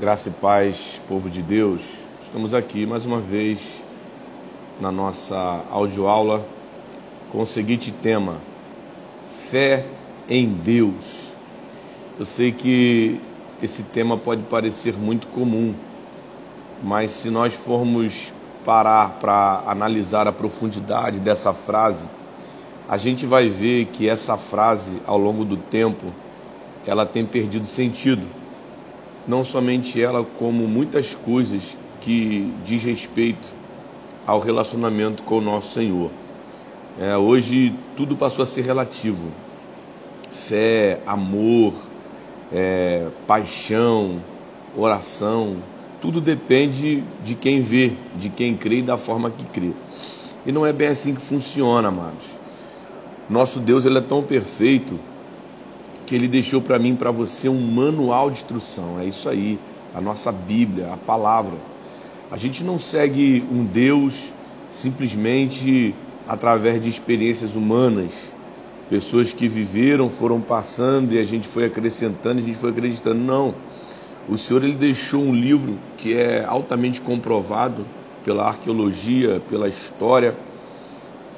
Graça e paz, povo de Deus. Estamos aqui mais uma vez na nossa audioaula com o seguinte tema: Fé em Deus. Eu sei que esse tema pode parecer muito comum, mas se nós formos parar para analisar a profundidade dessa frase, a gente vai ver que essa frase, ao longo do tempo, ela tem perdido sentido não somente ela, como muitas coisas que diz respeito ao relacionamento com o nosso Senhor. É, hoje tudo passou a ser relativo. Fé, amor, é, paixão, oração, tudo depende de quem vê, de quem crê e da forma que crê. E não é bem assim que funciona, amados. Nosso Deus ele é tão perfeito que ele deixou para mim, para você, um manual de instrução. É isso aí, a nossa Bíblia, a palavra. A gente não segue um Deus simplesmente através de experiências humanas, pessoas que viveram, foram passando e a gente foi acrescentando, a gente foi acreditando. Não. O Senhor ele deixou um livro que é altamente comprovado pela arqueologia, pela história,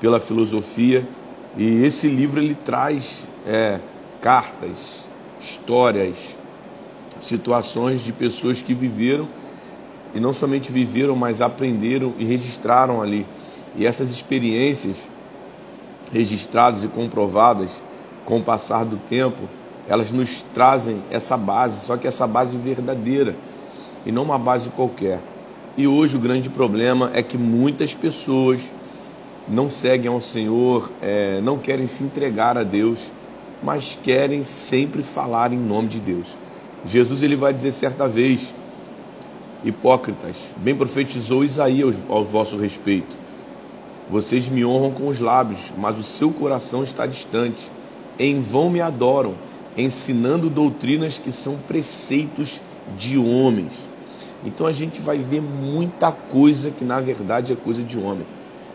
pela filosofia, e esse livro ele traz é, cartas, histórias, situações de pessoas que viveram e não somente viveram, mas aprenderam e registraram ali. E essas experiências registradas e comprovadas com o passar do tempo, elas nos trazem essa base, só que essa base verdadeira e não uma base qualquer. E hoje o grande problema é que muitas pessoas não seguem ao Senhor, é, não querem se entregar a Deus mas querem sempre falar em nome de Deus. Jesus ele vai dizer certa vez, hipócritas, bem profetizou Isaías ao vosso respeito. Vocês me honram com os lábios, mas o seu coração está distante. Em vão me adoram, ensinando doutrinas que são preceitos de homens. Então a gente vai ver muita coisa que na verdade é coisa de homem.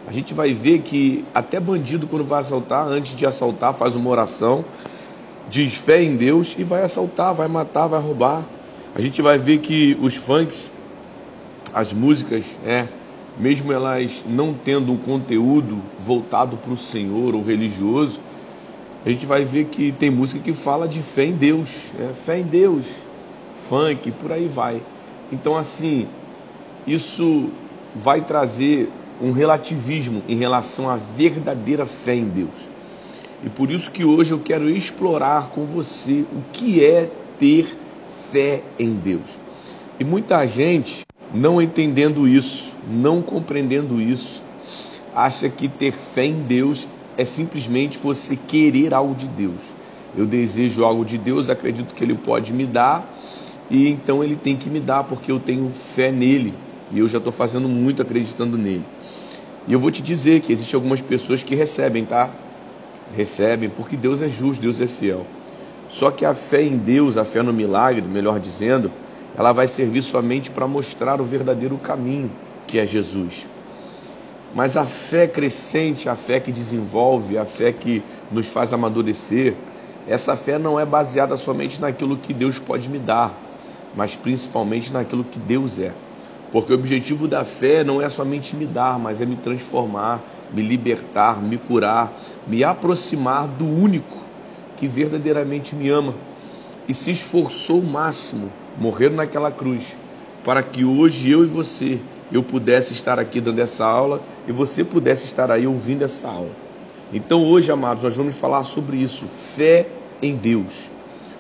A gente vai ver que até bandido, quando vai assaltar, antes de assaltar, faz uma oração, diz fé em Deus e vai assaltar, vai matar, vai roubar. A gente vai ver que os funks, as músicas, é, mesmo elas não tendo um conteúdo voltado para o Senhor ou religioso, a gente vai ver que tem música que fala de fé em Deus, é, fé em Deus, funk, por aí vai. Então, assim, isso vai trazer um relativismo em relação à verdadeira fé em Deus. E por isso que hoje eu quero explorar com você o que é ter fé em Deus. E muita gente, não entendendo isso, não compreendendo isso, acha que ter fé em Deus é simplesmente você querer algo de Deus. Eu desejo algo de Deus, acredito que Ele pode me dar, e então Ele tem que me dar porque eu tenho fé nele. E eu já estou fazendo muito acreditando nele. E eu vou te dizer que existem algumas pessoas que recebem, tá? Recebem porque Deus é justo, Deus é fiel. Só que a fé em Deus, a fé no milagre, melhor dizendo, ela vai servir somente para mostrar o verdadeiro caminho, que é Jesus. Mas a fé crescente, a fé que desenvolve, a fé que nos faz amadurecer, essa fé não é baseada somente naquilo que Deus pode me dar, mas principalmente naquilo que Deus é. Porque o objetivo da fé não é somente me dar, mas é me transformar, me libertar, me curar, me aproximar do único que verdadeiramente me ama e se esforçou o máximo, morrer naquela cruz, para que hoje eu e você, eu pudesse estar aqui dando essa aula e você pudesse estar aí ouvindo essa aula. Então hoje, amados, nós vamos falar sobre isso, fé em Deus.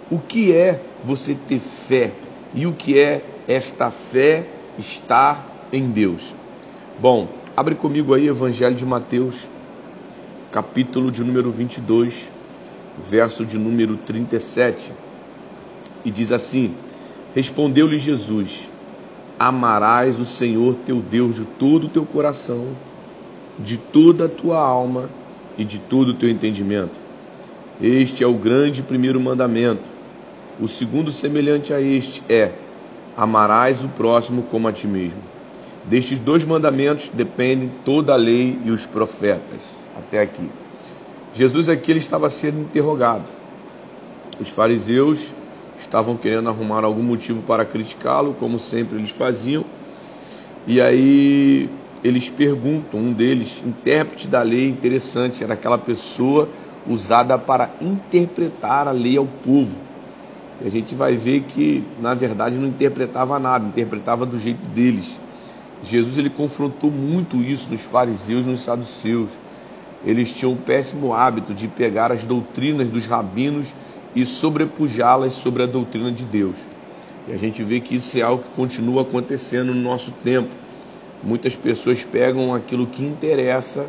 O que é você ter fé e o que é esta fé estar em Deus. Bom, abre comigo aí Evangelho de Mateus, capítulo de número 22, verso de número 37. E diz assim: Respondeu-lhe Jesus: Amarás o Senhor teu Deus de todo o teu coração, de toda a tua alma e de todo o teu entendimento. Este é o grande primeiro mandamento. O segundo, semelhante a este, é: amarás o próximo como a ti mesmo. Destes dois mandamentos dependem toda a lei e os profetas. Até aqui. Jesus aqui ele estava sendo interrogado. Os fariseus estavam querendo arrumar algum motivo para criticá-lo, como sempre eles faziam. E aí eles perguntam, um deles, intérprete da lei, interessante, era aquela pessoa usada para interpretar a lei ao povo. E a gente vai ver que, na verdade, não interpretava nada, interpretava do jeito deles. Jesus ele confrontou muito isso nos fariseus nos saduceus. Eles tinham o péssimo hábito de pegar as doutrinas dos rabinos e sobrepujá-las sobre a doutrina de Deus. E a gente vê que isso é algo que continua acontecendo no nosso tempo Muitas pessoas pegam aquilo que interessa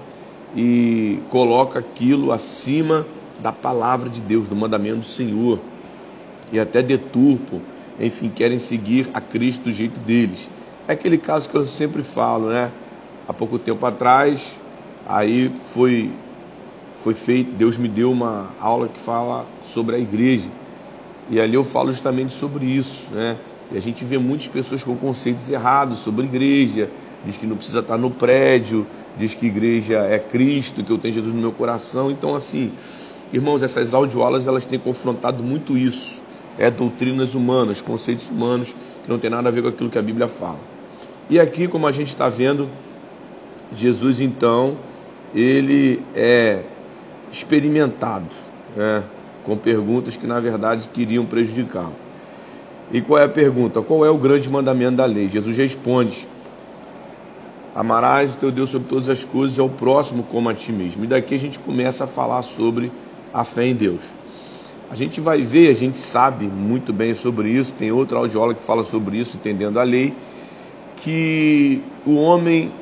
e coloca aquilo acima da palavra de Deus, do mandamento do Senhor, e até deturpam, enfim, querem seguir a Cristo do jeito deles. É aquele caso que eu sempre falo, né? Há pouco tempo atrás, aí foi foi feito, Deus me deu uma aula que fala sobre a igreja. E ali eu falo justamente sobre isso, né? E a gente vê muitas pessoas com conceitos errados sobre igreja, diz que não precisa estar no prédio, diz que igreja é Cristo, que eu tenho Jesus no meu coração. Então, assim, irmãos, essas audioaulas elas têm confrontado muito isso. É doutrinas humanas, conceitos humanos, que não tem nada a ver com aquilo que a Bíblia fala. E aqui, como a gente está vendo, Jesus então, ele é experimentado, né, com perguntas que na verdade queriam prejudicá-lo. E qual é a pergunta? Qual é o grande mandamento da lei? Jesus responde: Amarás o teu Deus sobre todas as coisas e ao próximo como a ti mesmo. E daqui a gente começa a falar sobre a fé em Deus. A gente vai ver, a gente sabe muito bem sobre isso, tem outra audiola que fala sobre isso, entendendo a lei, que o homem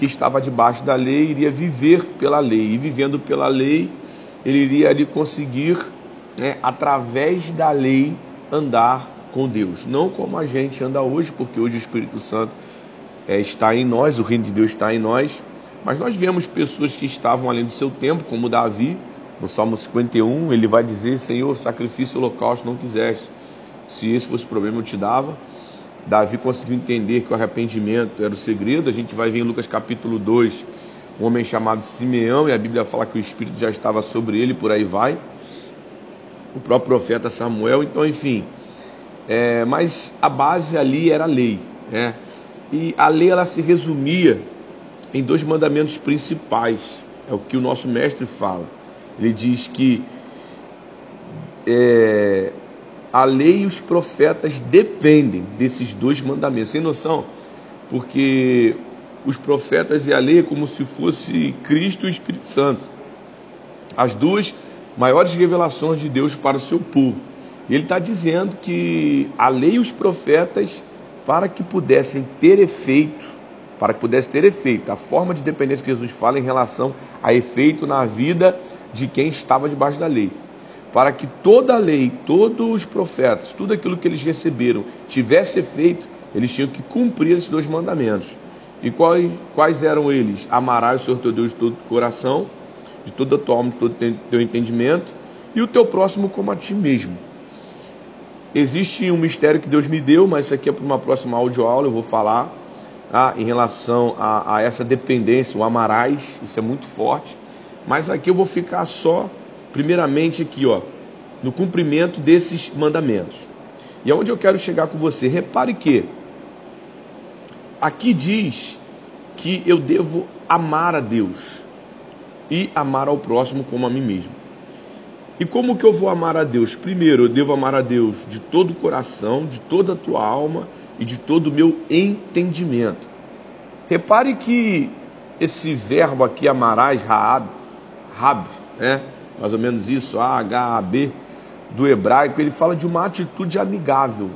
que estava debaixo da lei iria viver pela lei, e vivendo pela lei, ele iria ali conseguir, né, através da lei, andar com Deus. Não como a gente anda hoje, porque hoje o Espírito Santo é, está em nós, o reino de Deus está em nós. Mas nós vemos pessoas que estavam além do seu tempo, como Davi, no Salmo 51, ele vai dizer: Senhor, sacrifício e holocausto não quiseste. Se esse fosse o problema, eu te dava. Davi conseguiu entender que o arrependimento era o segredo. A gente vai ver em Lucas capítulo 2, um homem chamado Simeão, e a Bíblia fala que o Espírito já estava sobre ele, por aí vai. O próprio profeta Samuel, então, enfim. É, mas a base ali era a lei. Né? E a lei ela se resumia em dois mandamentos principais. É o que o nosso mestre fala. Ele diz que é, a lei e os profetas dependem desses dois mandamentos. Sem noção? Porque os profetas e a lei é como se fosse Cristo e o Espírito Santo. As duas maiores revelações de Deus para o seu povo. Ele está dizendo que a lei e os profetas para que pudessem ter efeito, para que pudesse ter efeito, a forma de dependência que Jesus fala em relação a efeito na vida de quem estava debaixo da lei. Para que toda a lei, todos os profetas, tudo aquilo que eles receberam tivesse efeito, eles tinham que cumprir esses dois mandamentos. E quais, quais eram eles? Amarás o Senhor teu Deus de todo o coração, de toda a tua alma, de todo o teu entendimento, e o teu próximo como a ti mesmo. Existe um mistério que Deus me deu, mas isso aqui é para uma próxima audioaula, eu vou falar ah, em relação a, a, essa dependência, o amarás, isso é muito forte. Mas aqui eu vou ficar só, primeiramente aqui, ó, no cumprimento desses mandamentos. E aonde eu quero chegar com você? Repare que aqui diz que eu devo amar a Deus e amar ao próximo como a mim mesmo. E como que eu vou amar a Deus? Primeiro, eu devo amar a Deus de todo o coração, de toda a tua alma e de todo o meu entendimento. Repare que esse verbo aqui, amarás, raab, rab, né? Mais ou menos isso, A-H-A-B, do hebraico, ele fala de uma atitude amigável,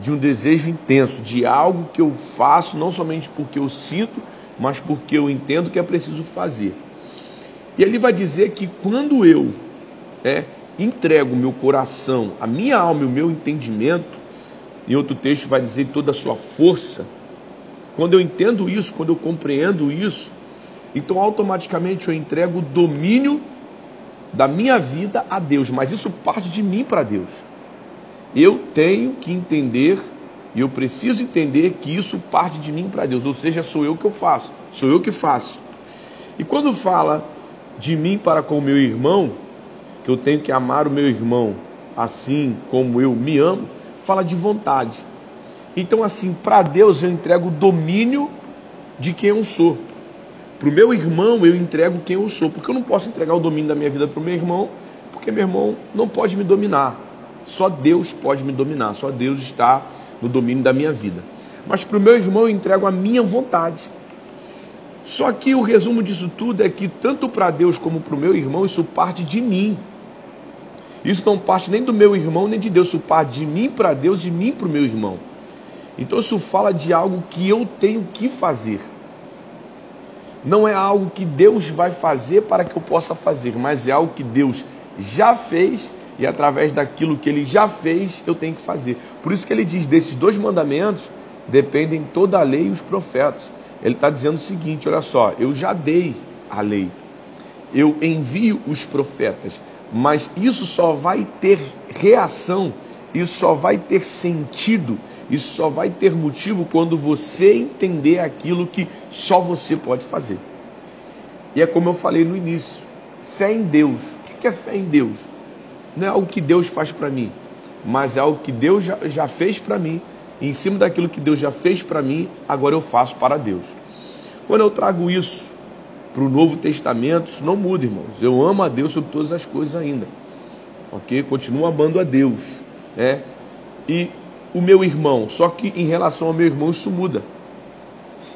de um desejo intenso, de algo que eu faço não somente porque eu sinto, mas porque eu entendo que é preciso fazer. E ele vai dizer que quando eu é, entrego o meu coração, a minha alma e o meu entendimento, em outro texto vai dizer toda a sua força. Quando eu entendo isso, quando eu compreendo isso, então automaticamente eu entrego o domínio da minha vida a Deus, mas isso parte de mim para Deus. Eu tenho que entender e eu preciso entender que isso parte de mim para Deus, ou seja, sou eu que eu faço, sou eu que faço. E quando fala de mim para com o meu irmão, que eu tenho que amar o meu irmão assim como eu me amo, fala de vontade. Então, assim, para Deus eu entrego o domínio de quem eu sou. Para o meu irmão eu entrego quem eu sou, porque eu não posso entregar o domínio da minha vida para o meu irmão, porque meu irmão não pode me dominar. Só Deus pode me dominar, só Deus está no domínio da minha vida. Mas para o meu irmão eu entrego a minha vontade. Só que o resumo disso tudo é que tanto para Deus como para o meu irmão isso parte de mim. Isso não parte nem do meu irmão nem de Deus, isso parte de mim para Deus, de mim para o meu irmão. Então isso fala de algo que eu tenho que fazer. Não é algo que Deus vai fazer para que eu possa fazer, mas é algo que Deus já fez e através daquilo que ele já fez eu tenho que fazer. Por isso que ele diz: desses dois mandamentos dependem toda a lei e os profetas. Ele está dizendo o seguinte: olha só, eu já dei a lei, eu envio os profetas, mas isso só vai ter reação, isso só vai ter sentido, isso só vai ter motivo quando você entender aquilo que só você pode fazer. E é como eu falei no início: fé em Deus. O que é fé em Deus? Não é algo que Deus faz para mim, mas é algo que Deus já, já fez para mim. E em cima daquilo que Deus já fez para mim, agora eu faço para Deus. Quando eu trago isso para o Novo Testamento, isso não muda, irmãos. Eu amo a Deus sobre todas as coisas ainda. Ok? Continuo amando a Deus. Né? E o meu irmão, só que em relação ao meu irmão isso muda.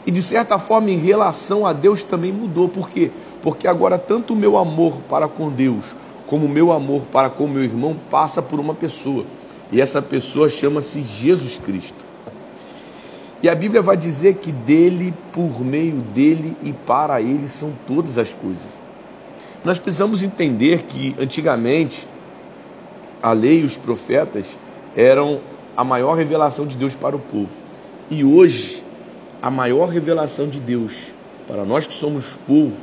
E de certa forma, em relação a Deus também mudou. Por quê? Porque agora tanto o meu amor para com Deus, como o meu amor para com o meu irmão passa por uma pessoa. E essa pessoa chama-se Jesus Cristo. E a Bíblia vai dizer que dele, por meio dele e para ele são todas as coisas. Nós precisamos entender que antigamente a lei e os profetas eram a maior revelação de Deus para o povo. E hoje, a maior revelação de Deus para nós que somos povo,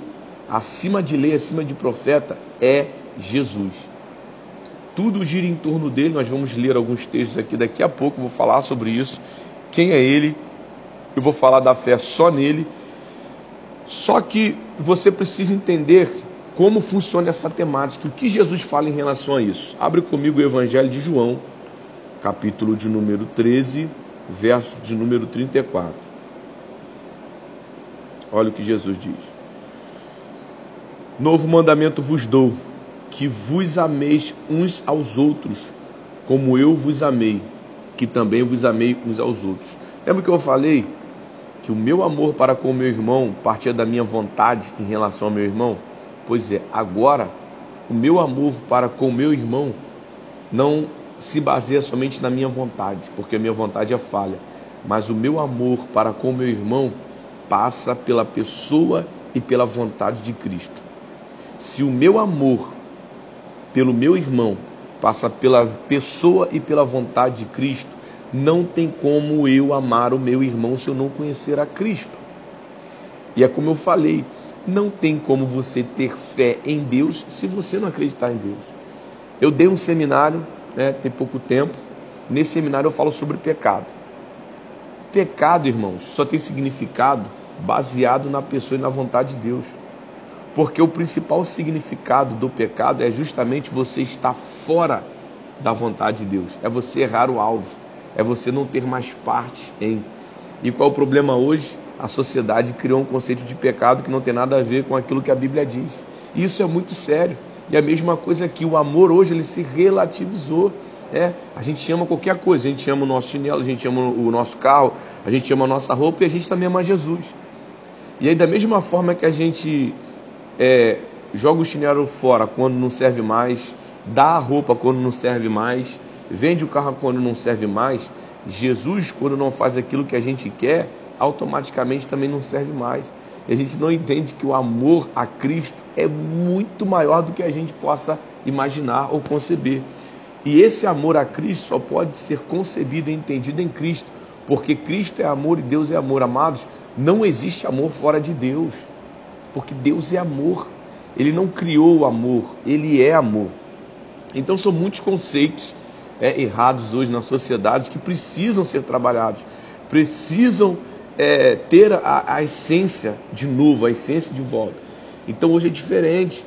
acima de lei, acima de profeta, é Jesus. Tudo gira em torno dele. Nós vamos ler alguns textos aqui daqui a pouco, vou falar sobre isso. Quem é ele? Eu vou falar da fé só nele. Só que você precisa entender como funciona essa temática, o que Jesus fala em relação a isso. Abre comigo o Evangelho de João, capítulo de número 13, verso de número 34. Olha o que Jesus diz: Novo mandamento vos dou, que vos ameis uns aos outros, como eu vos amei, que também vos amei uns aos outros. Lembra que eu falei que o meu amor para com o meu irmão partia da minha vontade em relação ao meu irmão? Pois é, agora o meu amor para com o meu irmão não se baseia somente na minha vontade, porque a minha vontade é falha, mas o meu amor para com meu irmão passa pela pessoa e pela vontade de Cristo. Se o meu amor pelo meu irmão passa pela pessoa e pela vontade de Cristo, não tem como eu amar o meu irmão se eu não conhecer a Cristo. E é como eu falei, não tem como você ter fé em Deus se você não acreditar em Deus. Eu dei um seminário né, tem pouco tempo. Nesse seminário eu falo sobre pecado. Pecado, irmãos, só tem significado baseado na pessoa e na vontade de Deus. Porque o principal significado do pecado é justamente você estar fora da vontade de Deus. É você errar o alvo. É você não ter mais parte em. E qual é o problema hoje? A sociedade criou um conceito de pecado que não tem nada a ver com aquilo que a Bíblia diz. E isso é muito sério. E a mesma coisa aqui, o amor hoje ele se relativizou. É, a gente ama qualquer coisa, a gente ama o nosso chinelo, a gente ama o nosso carro, a gente ama a nossa roupa e a gente também ama Jesus. E aí, da mesma forma que a gente é, joga o chinelo fora quando não serve mais, dá a roupa quando não serve mais, vende o carro quando não serve mais, Jesus, quando não faz aquilo que a gente quer, automaticamente também não serve mais. A gente não entende que o amor a Cristo é muito maior do que a gente possa imaginar ou conceber. E esse amor a Cristo só pode ser concebido e entendido em Cristo, porque Cristo é amor e Deus é amor. Amados, não existe amor fora de Deus, porque Deus é amor. Ele não criou o amor, ele é amor. Então são muitos conceitos é, errados hoje na sociedade que precisam ser trabalhados, precisam é, ter a, a essência de novo, a essência de volta. Então hoje é diferente.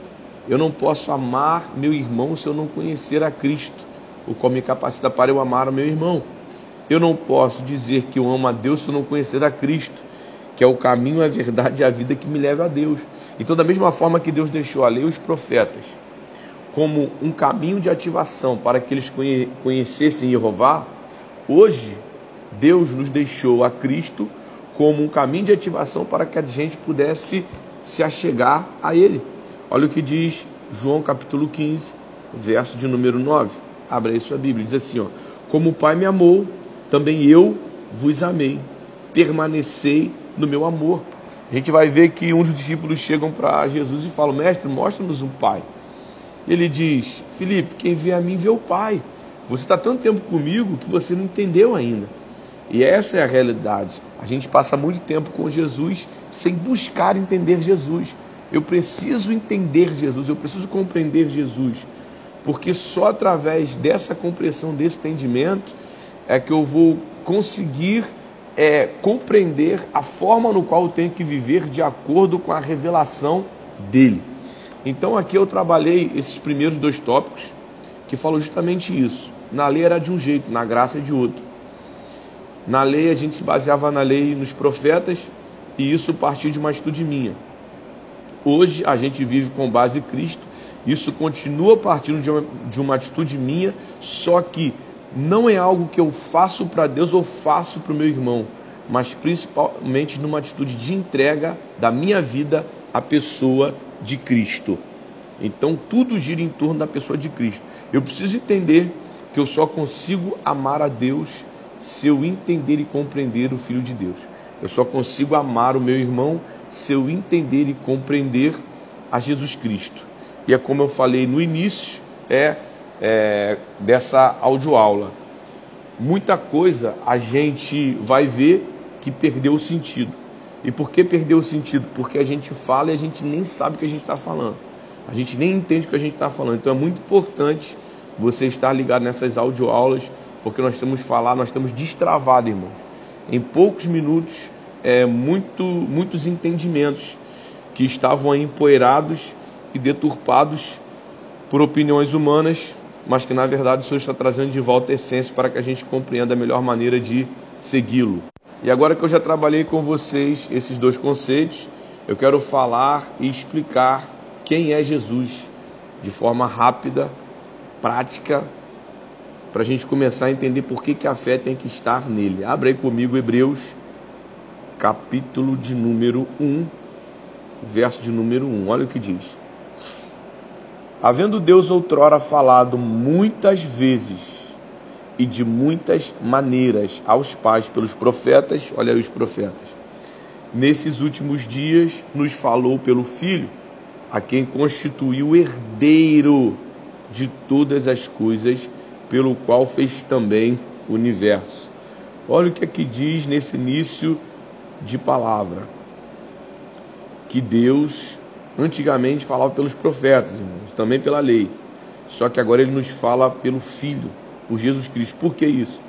Eu não posso amar meu irmão se eu não conhecer a Cristo. o qual me capacita para eu amar o meu irmão. Eu não posso dizer que eu amo a Deus se eu não conhecer a Cristo, que é o caminho, a verdade e a vida que me leva a Deus. Então, da mesma forma que Deus deixou a lei os profetas como um caminho de ativação para que eles conhecessem Jeová, hoje Deus nos deixou a Cristo como um caminho de ativação para que a gente pudesse se achegar a Ele. Olha o que diz João capítulo 15, verso de número 9. Abra aí sua Bíblia, diz assim: ó, Como o Pai me amou, também eu vos amei. Permanecei no meu amor. A gente vai ver que um dos discípulos chegam para Jesus e falam: Mestre, mostra-nos um Pai. Ele diz: Felipe, quem vê a mim vê o Pai. Você está tanto tempo comigo que você não entendeu ainda. E essa é a realidade. A gente passa muito tempo com Jesus sem buscar entender Jesus. Eu preciso entender Jesus, eu preciso compreender Jesus, porque só através dessa compreensão, desse entendimento, é que eu vou conseguir é, compreender a forma no qual eu tenho que viver de acordo com a revelação dele. Então aqui eu trabalhei esses primeiros dois tópicos que falam justamente isso. Na lei era de um jeito, na graça é de outro. Na lei a gente se baseava na lei e nos profetas e isso partiu de uma atitude minha. Hoje a gente vive com base em Cristo, isso continua partindo de uma, de uma atitude minha, só que não é algo que eu faço para Deus ou faço para o meu irmão, mas principalmente numa atitude de entrega da minha vida à pessoa de Cristo. Então tudo gira em torno da pessoa de Cristo. Eu preciso entender que eu só consigo amar a Deus se eu entender e compreender o Filho de Deus. Eu só consigo amar o meu irmão se eu entender e compreender a Jesus Cristo. E é como eu falei no início, é, é dessa audioaula. Muita coisa a gente vai ver que perdeu o sentido. E por que perdeu o sentido? Porque a gente fala e a gente nem sabe o que a gente está falando. A gente nem entende o que a gente está falando. Então é muito importante você estar ligado nessas audioaulas, porque nós temos falar, nós estamos destravados, irmãos. Em poucos minutos, é, muito, muitos entendimentos que estavam aí empoeirados e deturpados por opiniões humanas, mas que na verdade o Senhor está trazendo de volta a essência para que a gente compreenda a melhor maneira de segui-lo. E agora que eu já trabalhei com vocês esses dois conceitos, eu quero falar e explicar quem é Jesus de forma rápida, prática, para a gente começar a entender por que, que a fé tem que estar nele. Abra aí comigo Hebreus, capítulo de número 1, verso de número 1. Olha o que diz. Havendo Deus outrora falado muitas vezes e de muitas maneiras aos pais pelos profetas, olha aí os profetas. Nesses últimos dias nos falou pelo Filho, a quem constituiu herdeiro de todas as coisas, pelo qual fez também o universo. Olha o que aqui diz nesse início de palavra. Que Deus antigamente falava pelos profetas, irmãos, também pela lei. Só que agora ele nos fala pelo Filho por Jesus Cristo. Por que isso?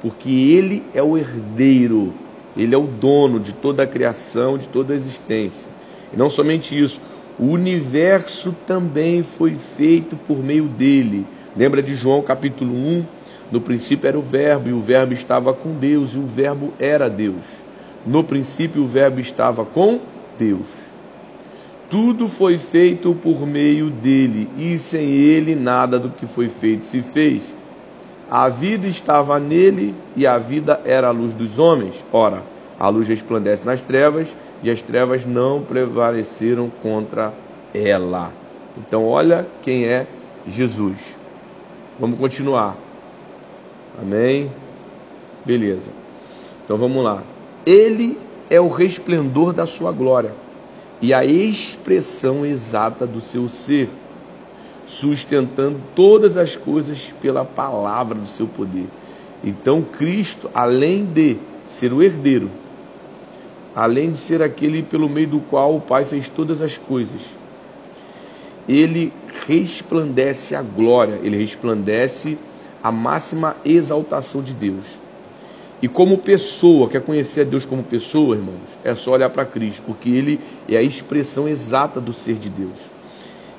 Porque Ele é o herdeiro, Ele é o dono de toda a criação, de toda a existência. E não somente isso, o universo também foi feito por meio dele. Lembra de João capítulo 1? No princípio era o Verbo, e o Verbo estava com Deus, e o Verbo era Deus. No princípio o Verbo estava com Deus. Tudo foi feito por meio dele, e sem ele nada do que foi feito se fez. A vida estava nele e a vida era a luz dos homens. Ora, a luz resplandece nas trevas e as trevas não prevaleceram contra ela. Então, olha quem é Jesus. Vamos continuar. Amém? Beleza. Então vamos lá. Ele é o resplendor da sua glória e a expressão exata do seu ser sustentando todas as coisas pela palavra do seu poder. Então, Cristo, além de ser o herdeiro, além de ser aquele pelo meio do qual o Pai fez todas as coisas, ele resplandece a glória, ele resplandece a máxima exaltação de Deus. E como pessoa, quer conhecer a Deus como pessoa, irmãos? É só olhar para Cristo, porque ele é a expressão exata do ser de Deus.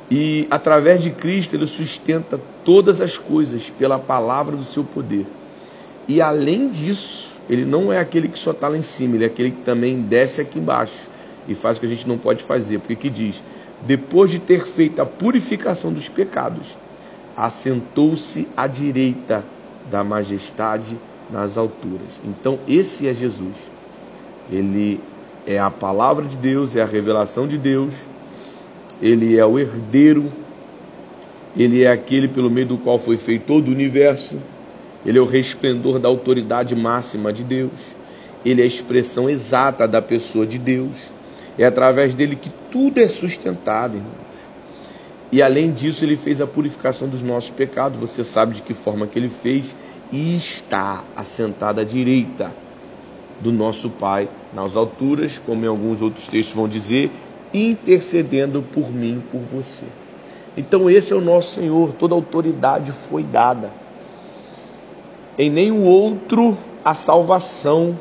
E através de Cristo ele sustenta todas as coisas pela palavra do seu poder. E além disso, ele não é aquele que só está lá em cima, ele é aquele que também desce aqui embaixo e faz o que a gente não pode fazer. Porque que diz: depois de ter feito a purificação dos pecados, assentou-se à direita da majestade nas alturas. Então, esse é Jesus. Ele é a palavra de Deus, é a revelação de Deus, ele é o herdeiro, ele é aquele pelo meio do qual foi feito todo o universo, ele é o resplendor da autoridade máxima de Deus, ele é a expressão exata da pessoa de Deus, é através dele que tudo é sustentado, irmãos. E além disso, ele fez a purificação dos nossos pecados, você sabe de que forma que ele fez, e está assentado à direita do nosso Pai nas alturas, como em alguns outros textos vão dizer, intercedendo por mim, por você. Então esse é o nosso Senhor, toda autoridade foi dada. Em nenhum outro a salvação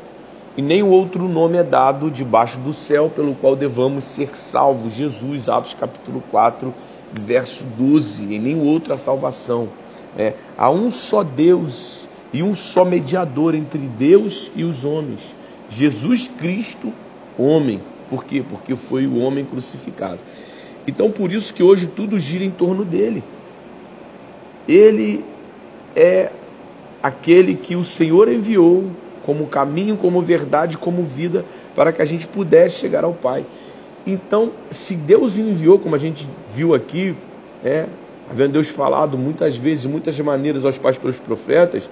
e nenhum outro nome é dado debaixo do céu pelo qual devamos ser salvos. Jesus, Atos capítulo 4, verso 12. Em nenhum outro a salvação. É, há um só Deus e um só mediador entre Deus e os homens, Jesus Cristo, homem. Por quê? Porque foi o homem crucificado. Então, por isso que hoje tudo gira em torno dele. Ele é aquele que o Senhor enviou como caminho, como verdade, como vida, para que a gente pudesse chegar ao Pai. Então, se Deus enviou, como a gente viu aqui, é, havendo Deus falado muitas vezes, muitas maneiras aos pais pelos profetas,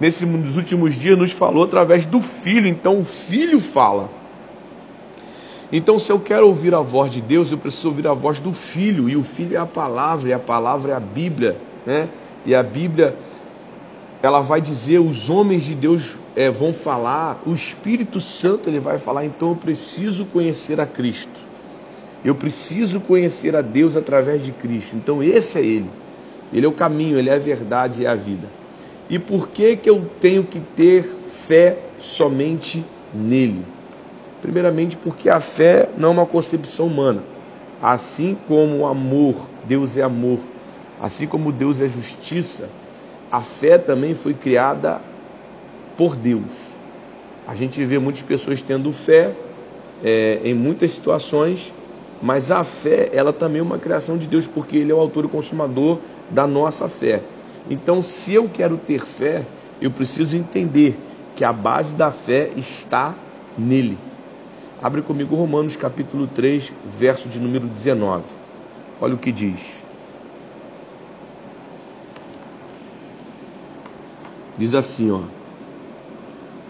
nesses últimos dias nos falou através do Filho. Então o Filho fala. Então, se eu quero ouvir a voz de Deus, eu preciso ouvir a voz do Filho, e o Filho é a palavra, e a palavra é a Bíblia, né? E a Bíblia, ela vai dizer, os homens de Deus é, vão falar, o Espírito Santo ele vai falar, então eu preciso conhecer a Cristo, eu preciso conhecer a Deus através de Cristo, então esse é Ele, Ele é o caminho, Ele é a verdade é a vida. E por que, que eu tenho que ter fé somente nele? Primeiramente, porque a fé não é uma concepção humana. Assim como o amor, Deus é amor, assim como Deus é justiça, a fé também foi criada por Deus. A gente vê muitas pessoas tendo fé é, em muitas situações, mas a fé, ela também é uma criação de Deus, porque Ele é o autor e consumador da nossa fé. Então, se eu quero ter fé, eu preciso entender que a base da fé está nele. Abre comigo Romanos capítulo 3, verso de número 19. Olha o que diz. Diz assim, ó.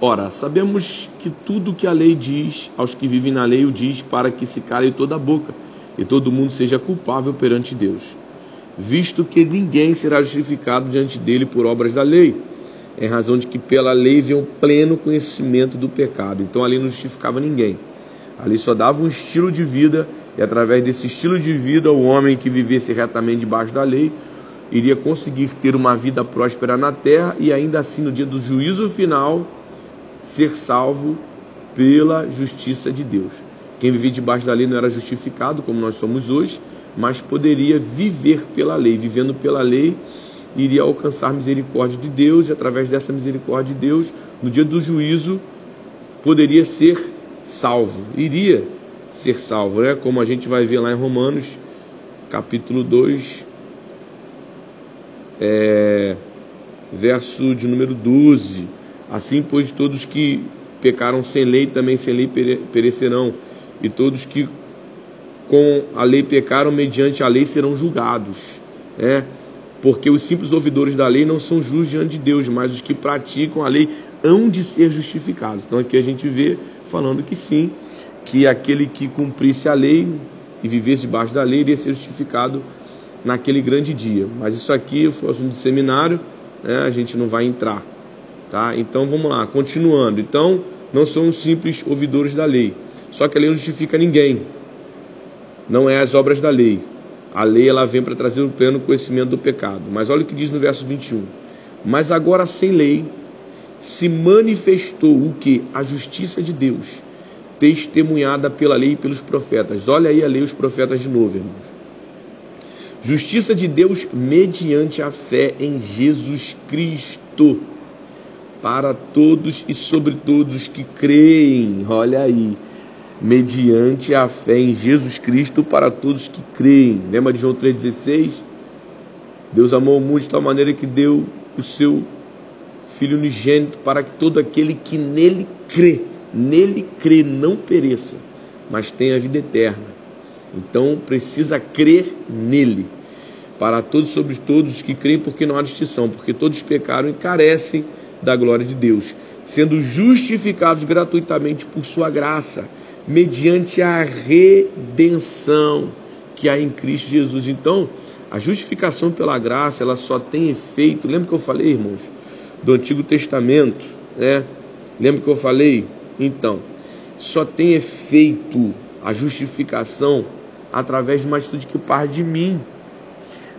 Ora, sabemos que tudo que a lei diz aos que vivem na lei o diz para que se cale toda a boca e todo mundo seja culpável perante Deus visto que ninguém será justificado diante dele por obras da lei, em razão de que pela lei veio um pleno conhecimento do pecado. Então a lei não justificava ninguém. A lei só dava um estilo de vida, e através desse estilo de vida, o homem que vivesse retamente debaixo da lei iria conseguir ter uma vida próspera na terra e ainda assim, no dia do juízo final, ser salvo pela justiça de Deus. Quem vivia debaixo da lei não era justificado, como nós somos hoje, mas poderia viver pela lei. Vivendo pela lei, iria alcançar misericórdia de Deus, e através dessa misericórdia de Deus, no dia do juízo, poderia ser salvo. Iria ser salvo, né? Como a gente vai ver lá em Romanos, capítulo 2, é, verso de número 12. Assim, pois, todos que pecaram sem lei, também sem lei perecerão, e todos que com a lei pecaram, mediante a lei serão julgados. É, porque os simples ouvidores da lei não são justos diante de Deus, mas os que praticam a lei hão de ser justificados. Então aqui a gente vê falando que sim, que aquele que cumprisse a lei e vivesse debaixo da lei iria ser justificado naquele grande dia. Mas isso aqui foi assunto de seminário, né, a gente não vai entrar. Tá? Então vamos lá, continuando. Então, não são simples ouvidores da lei. Só que a lei não justifica ninguém não é as obras da lei. A lei ela vem para trazer o pleno conhecimento do pecado. Mas olha o que diz no verso 21. Mas agora sem lei se manifestou o que? A justiça de Deus, testemunhada pela lei e pelos profetas. Olha aí a lei e os profetas de novo, irmãos. Justiça de Deus mediante a fé em Jesus Cristo, para todos e sobre todos os que creem. Olha aí, mediante a fé em Jesus Cristo, para todos que creem. Lembra de João 3,16? Deus amou o mundo de tal maneira que deu o seu Filho unigênito para que todo aquele que nele crê, nele crê, não pereça, mas tenha vida eterna. Então precisa crer nele. Para todos sobre todos os que creem, porque não há distinção, porque todos pecaram e carecem da glória de Deus, sendo justificados gratuitamente por sua graça, mediante a redenção que há em Cristo Jesus. Então, a justificação pela graça, ela só tem efeito. Lembra que eu falei, irmãos, do Antigo Testamento, né? Lembra que eu falei? Então, só tem efeito a justificação através de uma atitude que parte de mim.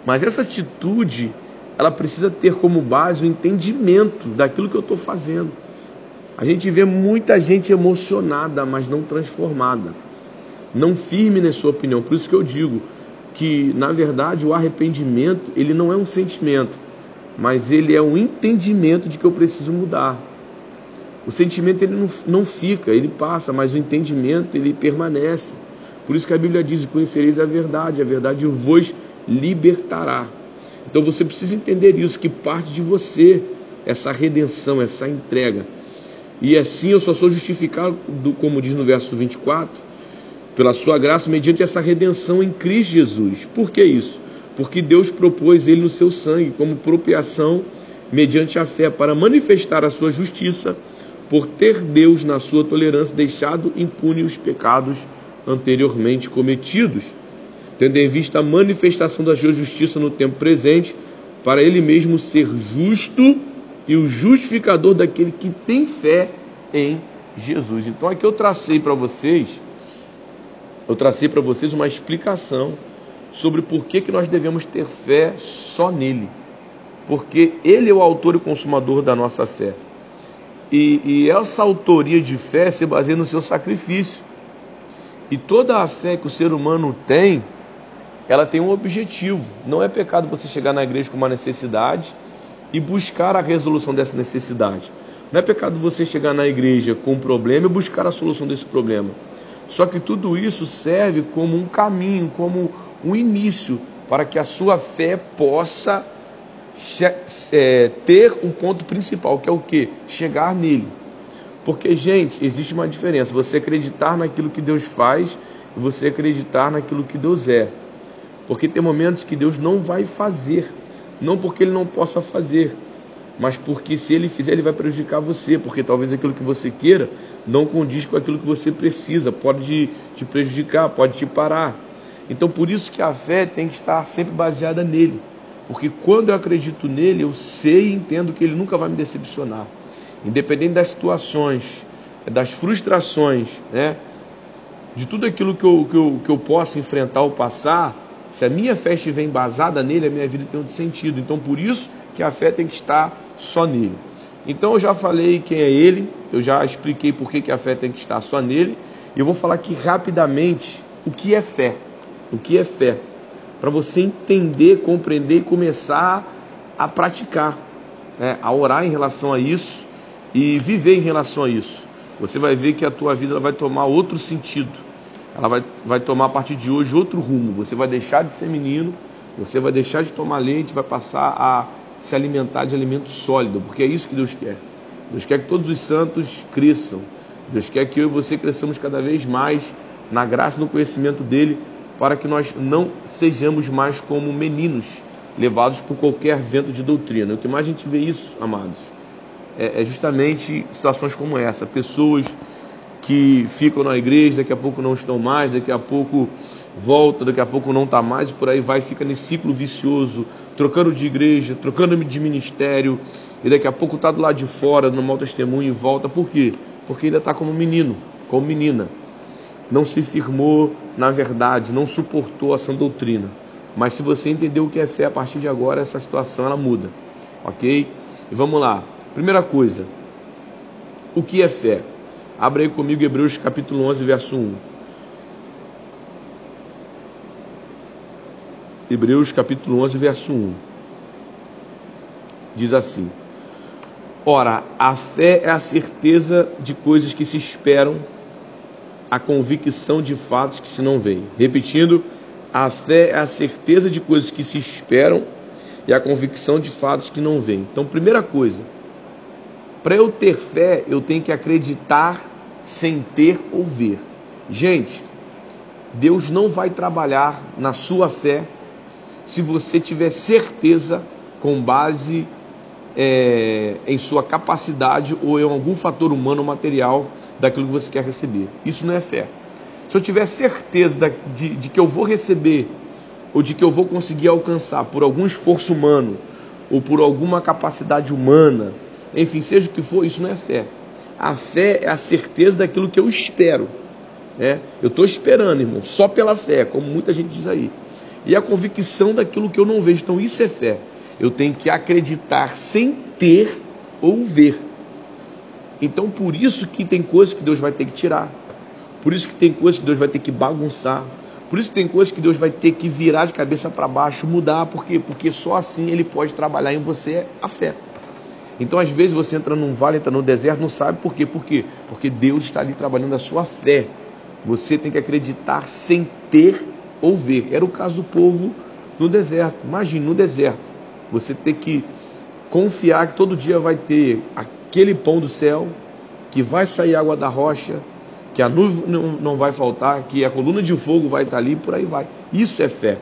Mas essa atitude, ela precisa ter como base o entendimento daquilo que eu estou fazendo. A gente vê muita gente emocionada, mas não transformada, não firme na sua opinião. Por isso que eu digo que, na verdade, o arrependimento ele não é um sentimento, mas ele é um entendimento de que eu preciso mudar. O sentimento ele não, não fica, ele passa, mas o entendimento ele permanece. Por isso que a Bíblia diz: Conhecereis a verdade, a verdade vos libertará. Então você precisa entender isso, que parte de você essa redenção, essa entrega. E assim eu só sou justificado, como diz no verso 24, pela sua graça, mediante essa redenção em Cristo Jesus. Por que isso? Porque Deus propôs ele no seu sangue como propriação mediante a fé para manifestar a sua justiça, por ter Deus na sua tolerância deixado impune os pecados anteriormente cometidos tendo em vista a manifestação da sua justiça no tempo presente, para ele mesmo ser justo e o justificador daquele que tem fé em Jesus. Então aqui eu tracei para vocês, eu tracei para vocês uma explicação sobre por que, que nós devemos ter fé só nele. Porque ele é o autor e consumador da nossa fé. E, e essa autoria de fé se baseia no seu sacrifício. E toda a fé que o ser humano tem, ela tem um objetivo. Não é pecado você chegar na igreja com uma necessidade e buscar a resolução dessa necessidade. Não é pecado você chegar na igreja com um problema e buscar a solução desse problema. Só que tudo isso serve como um caminho, como um início para que a sua fé possa é, ter um ponto principal, que é o que? Chegar nele. Porque, gente, existe uma diferença. Você acreditar naquilo que Deus faz e você acreditar naquilo que Deus é. Porque tem momentos que Deus não vai fazer, não porque Ele não possa fazer, mas porque se Ele fizer, Ele vai prejudicar você, porque talvez aquilo que você queira não condiz com aquilo que você precisa, pode te prejudicar, pode te parar. Então, por isso que a fé tem que estar sempre baseada nele, porque quando eu acredito nele, eu sei e entendo que Ele nunca vai me decepcionar, independente das situações, das frustrações, né? de tudo aquilo que eu, que eu, que eu possa enfrentar ou passar, se a minha fé estiver embasada nele, a minha vida tem outro sentido. Então, por isso que a fé tem que estar só nele. Então, eu já falei quem é ele, eu já expliquei por que, que a fé tem que estar só nele. E eu vou falar aqui rapidamente o que é fé. O que é fé? Para você entender, compreender e começar a praticar, né? a orar em relação a isso e viver em relação a isso. Você vai ver que a tua vida vai tomar outro sentido ela vai, vai tomar a partir de hoje outro rumo. Você vai deixar de ser menino, você vai deixar de tomar leite, vai passar a se alimentar de alimento sólido, porque é isso que Deus quer. Deus quer que todos os santos cresçam. Deus quer que eu e você cresçamos cada vez mais na graça e no conhecimento dele, para que nós não sejamos mais como meninos levados por qualquer vento de doutrina. O que mais a gente vê isso, amados, é, é justamente situações como essa, pessoas que ficam na igreja, daqui a pouco não estão mais, daqui a pouco volta, daqui a pouco não está mais, por aí vai, fica nesse ciclo vicioso, trocando de igreja, trocando de ministério, e daqui a pouco está do lado de fora, no mau testemunho e volta. Por quê? Porque ainda está como menino, como menina. Não se firmou na verdade, não suportou a sã doutrina. Mas se você entendeu o que é fé a partir de agora, essa situação ela muda. Ok? E vamos lá. Primeira coisa, o que é fé? Abre aí comigo Hebreus capítulo 11, verso 1. Hebreus capítulo 11, verso 1. Diz assim: Ora, a fé é a certeza de coisas que se esperam, a convicção de fatos que se não veem. Repetindo, a fé é a certeza de coisas que se esperam e a convicção de fatos que não veem. Então, primeira coisa, para eu ter fé, eu tenho que acreditar sem ter ou ver. Gente, Deus não vai trabalhar na sua fé se você tiver certeza com base é, em sua capacidade ou em algum fator humano ou material daquilo que você quer receber. Isso não é fé. Se eu tiver certeza de, de que eu vou receber ou de que eu vou conseguir alcançar por algum esforço humano ou por alguma capacidade humana, enfim, seja o que for, isso não é fé. A fé é a certeza daquilo que eu espero. Né? Eu estou esperando, irmão, só pela fé, como muita gente diz aí. E a convicção daquilo que eu não vejo. Então, isso é fé. Eu tenho que acreditar sem ter ou ver. Então, por isso que tem coisas que Deus vai ter que tirar. Por isso que tem coisas que Deus vai ter que bagunçar. Por isso que tem coisas que Deus vai ter que virar de cabeça para baixo, mudar. Por quê? Porque só assim Ele pode trabalhar em você a fé. Então, às vezes, você entra num vale, entra no deserto, não sabe por quê. Por quê? Porque Deus está ali trabalhando a sua fé. Você tem que acreditar sem ter ou ver. Era o caso do povo no deserto. Imagine, no deserto. Você ter que confiar que todo dia vai ter aquele pão do céu, que vai sair água da rocha, que a nuvem não, não vai faltar, que a coluna de fogo vai estar ali, por aí vai. Isso é fé,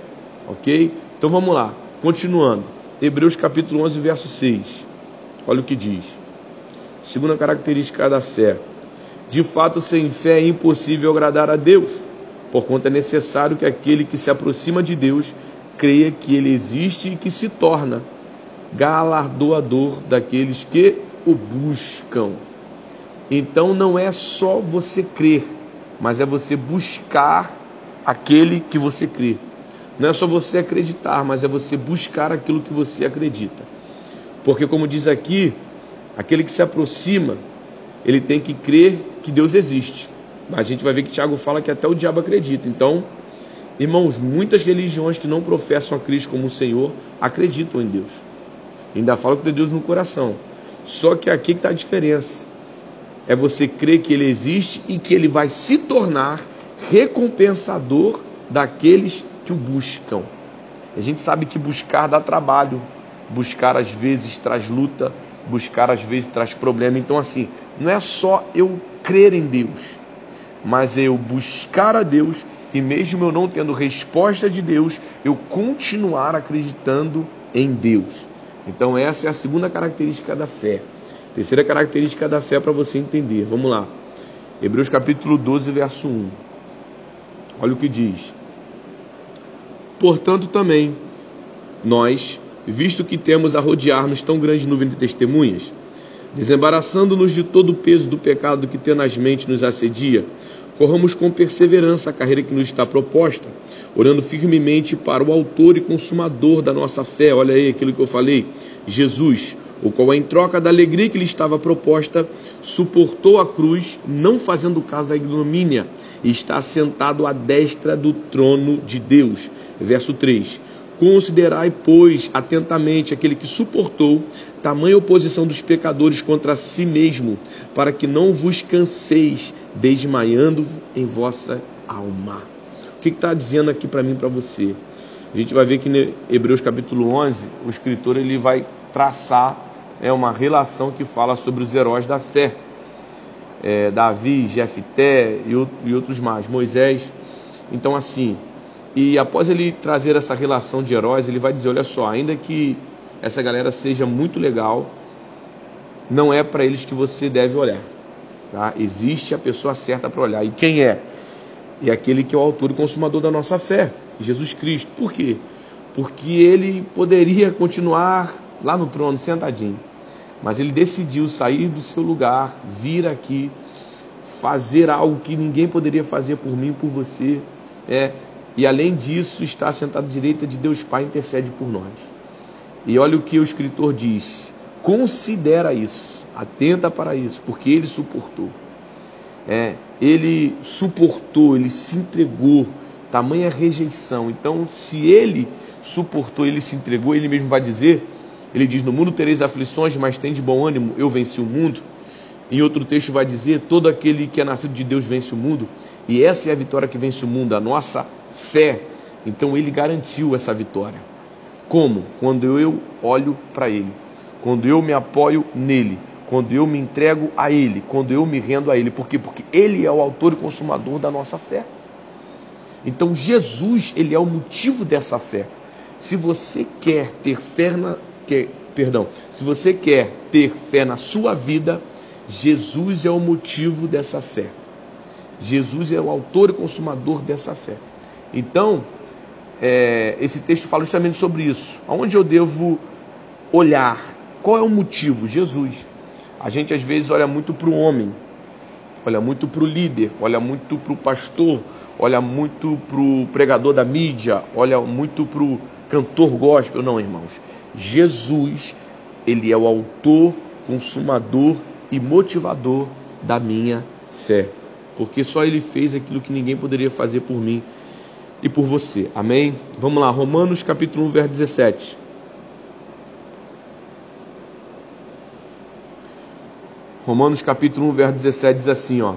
ok? Então vamos lá, continuando. Hebreus capítulo 11, verso 6. Olha o que diz. Segunda característica da fé. De fato, sem fé é impossível agradar a Deus, porquanto é necessário que aquele que se aproxima de Deus creia que ele existe e que se torna galardoador daqueles que o buscam. Então não é só você crer, mas é você buscar aquele que você crê. Não é só você acreditar, mas é você buscar aquilo que você acredita. Porque, como diz aqui, aquele que se aproxima, ele tem que crer que Deus existe. Mas a gente vai ver que Tiago fala que até o diabo acredita. Então, Irmãos, muitas religiões que não professam a Cristo como Senhor acreditam em Deus. Ainda falam que tem Deus no coração. Só que aqui está a diferença. É você crer que Ele existe e que Ele vai se tornar recompensador daqueles que o buscam. A gente sabe que buscar dá trabalho. Buscar às vezes traz luta. Buscar às vezes traz problema. Então, assim, não é só eu crer em Deus, mas eu buscar a Deus e mesmo eu não tendo resposta de Deus, eu continuar acreditando em Deus. Então, essa é a segunda característica da fé. Terceira característica da fé para você entender. Vamos lá. Hebreus capítulo 12, verso 1. Olha o que diz. Portanto, também, nós, visto que temos a rodear-nos tão grande nuvem de testemunhas, desembaraçando-nos de todo o peso do pecado que tenazmente nos assedia, Corramos com perseverança a carreira que nos está proposta, orando firmemente para o autor e consumador da nossa fé. Olha aí aquilo que eu falei, Jesus, o qual, em troca da alegria que lhe estava proposta, suportou a cruz, não fazendo caso da ignomínia, e está sentado à destra do trono de Deus. Verso 3. Considerai, pois, atentamente aquele que suportou tamanha oposição dos pecadores contra si mesmo, para que não vos canseis desmaiando em vossa alma. O que está dizendo aqui para mim, para você? A gente vai ver que em Hebreus capítulo 11, o escritor ele vai traçar é uma relação que fala sobre os heróis da fé. É, Davi, Jefté e, e outros mais, Moisés. Então, assim, e após ele trazer essa relação de heróis, ele vai dizer: olha só, ainda que essa galera seja muito legal, não é para eles que você deve olhar. Tá? Existe a pessoa certa para olhar. E quem é? É aquele que é o autor e consumador da nossa fé, Jesus Cristo. Por quê? Porque ele poderia continuar lá no trono, sentadinho. Mas ele decidiu sair do seu lugar, vir aqui, fazer algo que ninguém poderia fazer por mim, por você. É, e além disso, está sentado à direita de Deus Pai intercede por nós. E olha o que o escritor diz: considera isso Atenta para isso, porque ele suportou. É, ele suportou, ele se entregou, tamanha rejeição. Então, se ele suportou, ele se entregou, ele mesmo vai dizer, ele diz: No mundo tereis aflições, mas tem de bom ânimo, eu venci o mundo. Em outro texto vai dizer: Todo aquele que é nascido de Deus vence o mundo. E essa é a vitória que vence o mundo, a nossa fé. Então ele garantiu essa vitória. Como? Quando eu olho para ele, quando eu me apoio nele, quando eu me entrego a ele, quando eu me rendo a ele. Por quê? Porque ele é o autor e consumador da nossa fé. Então Jesus, ele é o motivo dessa fé. Se você quer ter fé na, quer, perdão, se você quer ter fé na sua vida, Jesus é o motivo dessa fé. Jesus é o autor e consumador dessa fé. Então, é, esse texto fala justamente sobre isso. Aonde eu devo olhar? Qual é o motivo? Jesus. A gente às vezes olha muito para o homem, olha muito para o líder, olha muito para o pastor, olha muito para o pregador da mídia, olha muito para o cantor gospel. Não, irmãos. Jesus, ele é o autor, consumador e motivador da minha fé. Porque só ele fez aquilo que ninguém poderia fazer por mim e por você. Amém? Vamos lá, Romanos capítulo 1, verso 17. Romanos capítulo 1, verso 17 diz assim, ó: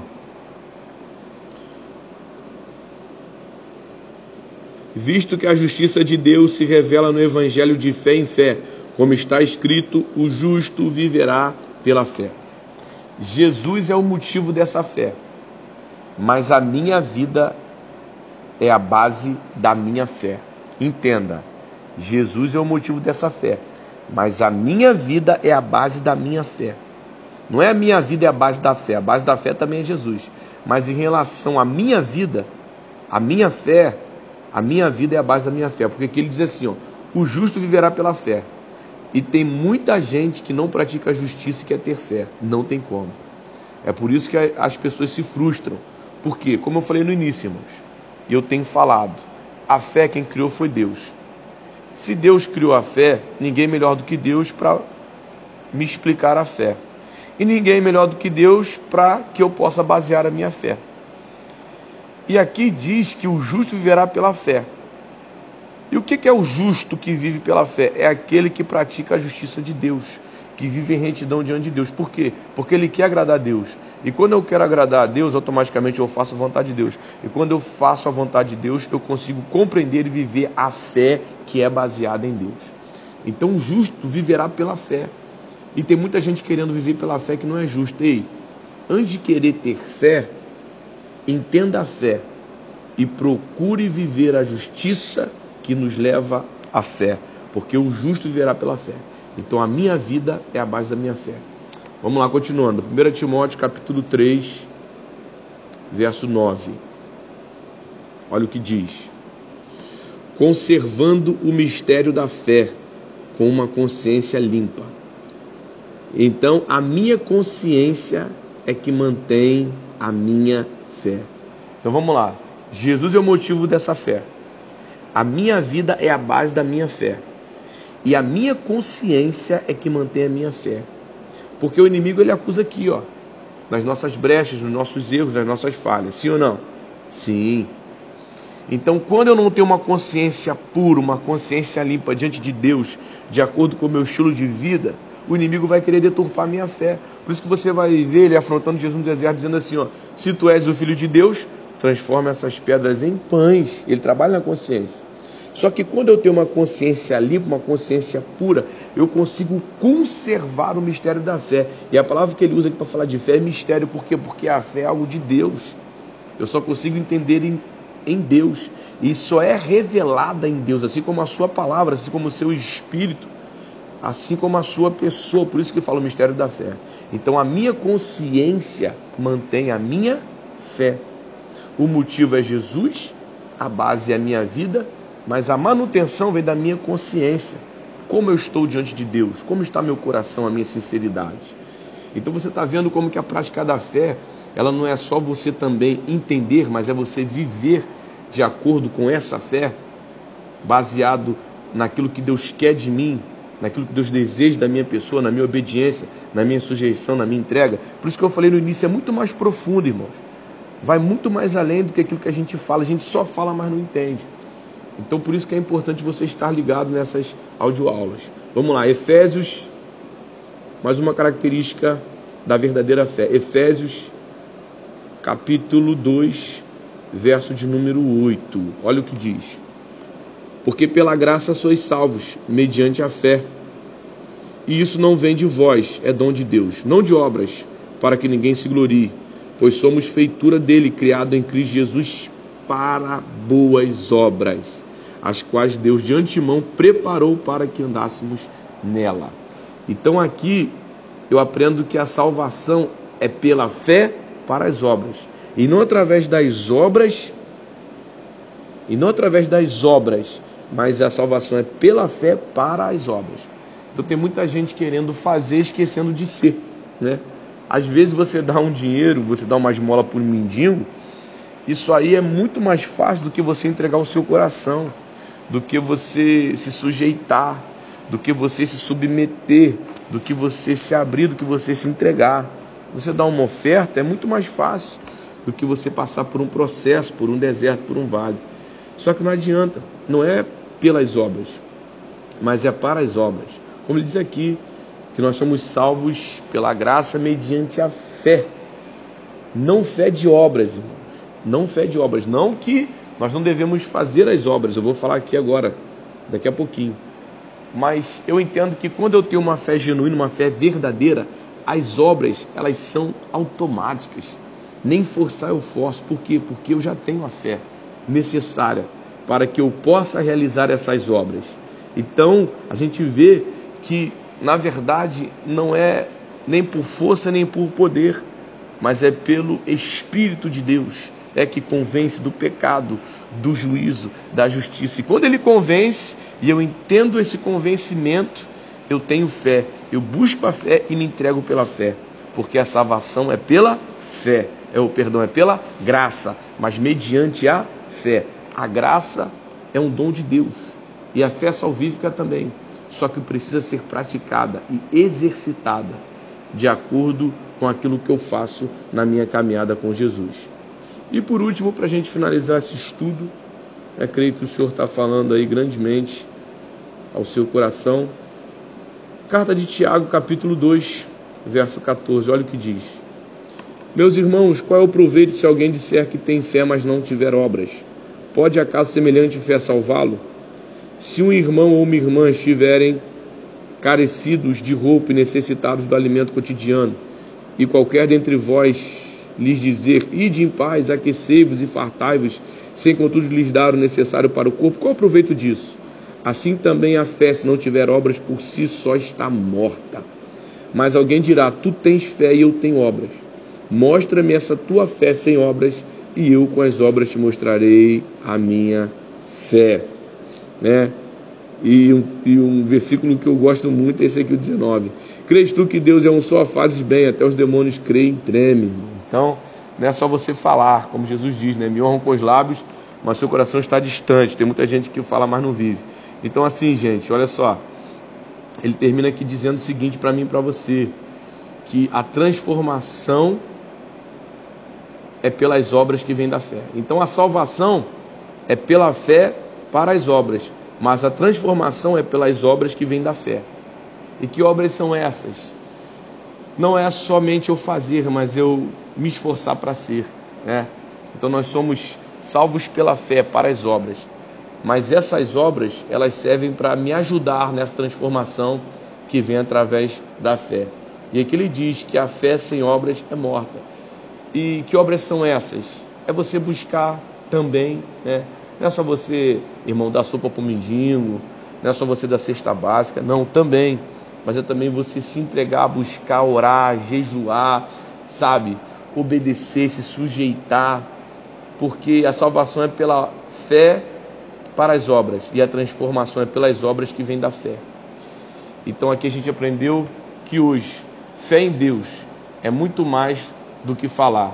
visto que a justiça de Deus se revela no evangelho de fé em fé, como está escrito: o justo viverá pela fé. Jesus é o motivo dessa fé, mas a minha vida é a base da minha fé. Entenda, Jesus é o motivo dessa fé, mas a minha vida é a base da minha fé. Não é a minha vida é a base da fé, a base da fé também é Jesus. Mas em relação à minha vida, a minha fé a minha vida é a base da minha fé, porque aqui ele diz assim: ó, o justo viverá pela fé. E tem muita gente que não pratica a justiça e quer ter fé. Não tem como. É por isso que as pessoas se frustram. Por quê? Como eu falei no início, irmãos, e eu tenho falado, a fé quem criou foi Deus. Se Deus criou a fé, ninguém melhor do que Deus para me explicar a fé. E ninguém melhor do que Deus para que eu possa basear a minha fé. E aqui diz que o justo viverá pela fé. E o que é o justo que vive pela fé? É aquele que pratica a justiça de Deus, que vive em retidão diante de Deus. Por quê? Porque ele quer agradar a Deus. E quando eu quero agradar a Deus, automaticamente eu faço a vontade de Deus. E quando eu faço a vontade de Deus, eu consigo compreender e viver a fé que é baseada em Deus. Então o justo viverá pela fé. E tem muita gente querendo viver pela fé que não é justa. Ei, antes de querer ter fé, entenda a fé e procure viver a justiça que nos leva à fé, porque o justo viverá pela fé. Então a minha vida é a base da minha fé. Vamos lá, continuando. 1 Timóteo capítulo 3, verso 9. Olha o que diz: Conservando o mistério da fé com uma consciência limpa. Então a minha consciência é que mantém a minha fé. Então vamos lá. Jesus é o motivo dessa fé. A minha vida é a base da minha fé. E a minha consciência é que mantém a minha fé. Porque o inimigo ele acusa aqui, ó, nas nossas brechas, nos nossos erros, nas nossas falhas. Sim ou não? Sim. Então, quando eu não tenho uma consciência pura, uma consciência limpa diante de Deus, de acordo com o meu estilo de vida, o inimigo vai querer deturpar a minha fé. Por isso que você vai ver ele afrontando Jesus no deserto, dizendo assim: ó, se tu és o filho de Deus, transforma essas pedras em pães. Ele trabalha na consciência. Só que quando eu tenho uma consciência limpa, uma consciência pura, eu consigo conservar o mistério da fé. E a palavra que ele usa aqui para falar de fé é mistério, por quê? Porque a fé é algo de Deus. Eu só consigo entender em, em Deus. E só é revelada em Deus, assim como a sua palavra, assim como o seu espírito assim como a sua pessoa. Por isso que fala o mistério da fé. Então a minha consciência mantém a minha fé. O motivo é Jesus, a base é a minha vida, mas a manutenção vem da minha consciência. Como eu estou diante de Deus, como está meu coração, a minha sinceridade. Então você está vendo como que a prática da fé, ela não é só você também entender, mas é você viver de acordo com essa fé, baseado naquilo que Deus quer de mim, naquilo que Deus deseja da minha pessoa, na minha obediência, na minha sujeição, na minha entrega. Por isso que eu falei no início, é muito mais profundo, irmãos. vai muito mais além do que aquilo que a gente fala. A gente só fala, mas não entende. Então, por isso que é importante você estar ligado nessas audioaulas. Vamos lá, Efésios, mais uma característica da verdadeira fé. Efésios, capítulo 2, verso de número 8. Olha o que diz. Porque pela graça sois salvos, mediante a fé. E isso não vem de vós, é dom de Deus, não de obras, para que ninguém se glorie, pois somos feitura dele, criado em Cristo Jesus para boas obras as quais Deus de antemão preparou para que andássemos nela. Então aqui eu aprendo que a salvação é pela fé para as obras, e não através das obras, e não através das obras, mas a salvação é pela fé para as obras. Então tem muita gente querendo fazer, esquecendo de ser, né? Às vezes você dá um dinheiro, você dá uma esmola para um mendigo, isso aí é muito mais fácil do que você entregar o seu coração do que você se sujeitar, do que você se submeter, do que você se abrir, do que você se entregar. Você dar uma oferta é muito mais fácil do que você passar por um processo, por um deserto, por um vale. Só que não adianta, não é pelas obras, mas é para as obras. Como ele diz aqui, que nós somos salvos pela graça mediante a fé. Não fé de obras, irmãos. Não fé de obras. Não que nós não devemos fazer as obras, eu vou falar aqui agora, daqui a pouquinho. Mas eu entendo que quando eu tenho uma fé genuína, uma fé verdadeira, as obras, elas são automáticas. Nem forçar eu forço. Por quê? Porque eu já tenho a fé necessária para que eu possa realizar essas obras. Então, a gente vê que, na verdade, não é nem por força nem por poder, mas é pelo Espírito de Deus é que convence do pecado, do juízo, da justiça. E quando ele convence, e eu entendo esse convencimento, eu tenho fé, eu busco a fé e me entrego pela fé, porque a salvação é pela fé, é o perdão é pela graça, mas mediante a fé. A graça é um dom de Deus e a fé salvífica também, só que precisa ser praticada e exercitada de acordo com aquilo que eu faço na minha caminhada com Jesus. E por último, para a gente finalizar esse estudo, é, creio que o Senhor está falando aí grandemente ao seu coração. Carta de Tiago, capítulo 2, verso 14, olha o que diz. Meus irmãos, qual é o proveito se alguém disser que tem fé, mas não tiver obras? Pode acaso semelhante fé salvá-lo? Se um irmão ou uma irmã estiverem carecidos de roupa e necessitados do alimento cotidiano, e qualquer dentre vós lhes dizer: Ide em paz, aquecei-vos e fartai-vos, sem contudo lhes dar o necessário para o corpo, qual o proveito disso? Assim também a fé, se não tiver obras, por si só está morta. Mas alguém dirá: Tu tens fé e eu tenho obras. Mostra-me essa tua fé sem obras, e eu com as obras te mostrarei a minha fé. Né? E um, e um versículo que eu gosto muito é esse aqui, o 19. Crês tu que Deus é um só, fazes bem, até os demônios creem e tremem. Então, não é só você falar, como Jesus diz, né? Me honram com os lábios, mas seu coração está distante. Tem muita gente que fala, mas não vive. Então, assim, gente, olha só. Ele termina aqui dizendo o seguinte para mim e para você: que a transformação é pelas obras que vêm da fé. Então, a salvação é pela fé para as obras, mas a transformação é pelas obras que vêm da fé. E que obras são essas? Não é somente eu fazer, mas eu me esforçar para ser. Né? Então nós somos salvos pela fé para as obras. Mas essas obras, elas servem para me ajudar nessa transformação que vem através da fé. E aqui ele diz que a fé sem obras é morta. E que obras são essas? É você buscar também, né? Não é só você, irmão, dar sopa para o mendigo, não é só você dar cesta básica, não, também. Mas é também você se entregar, buscar, orar, jejuar, sabe? obedecer, se sujeitar, porque a salvação é pela fé para as obras e a transformação é pelas obras que vêm da fé. Então aqui a gente aprendeu que hoje fé em Deus é muito mais do que falar.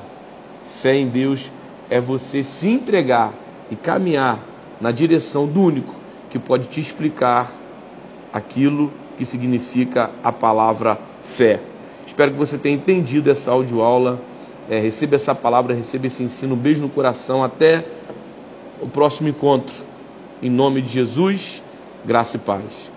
Fé em Deus é você se entregar e caminhar na direção do único que pode te explicar aquilo que significa a palavra fé. Espero que você tenha entendido essa audioaula É, receba essa palavra, receba esse ensino. Um beijo no coração. Até o próximo encontro. Em nome de Jesus, graça e paz.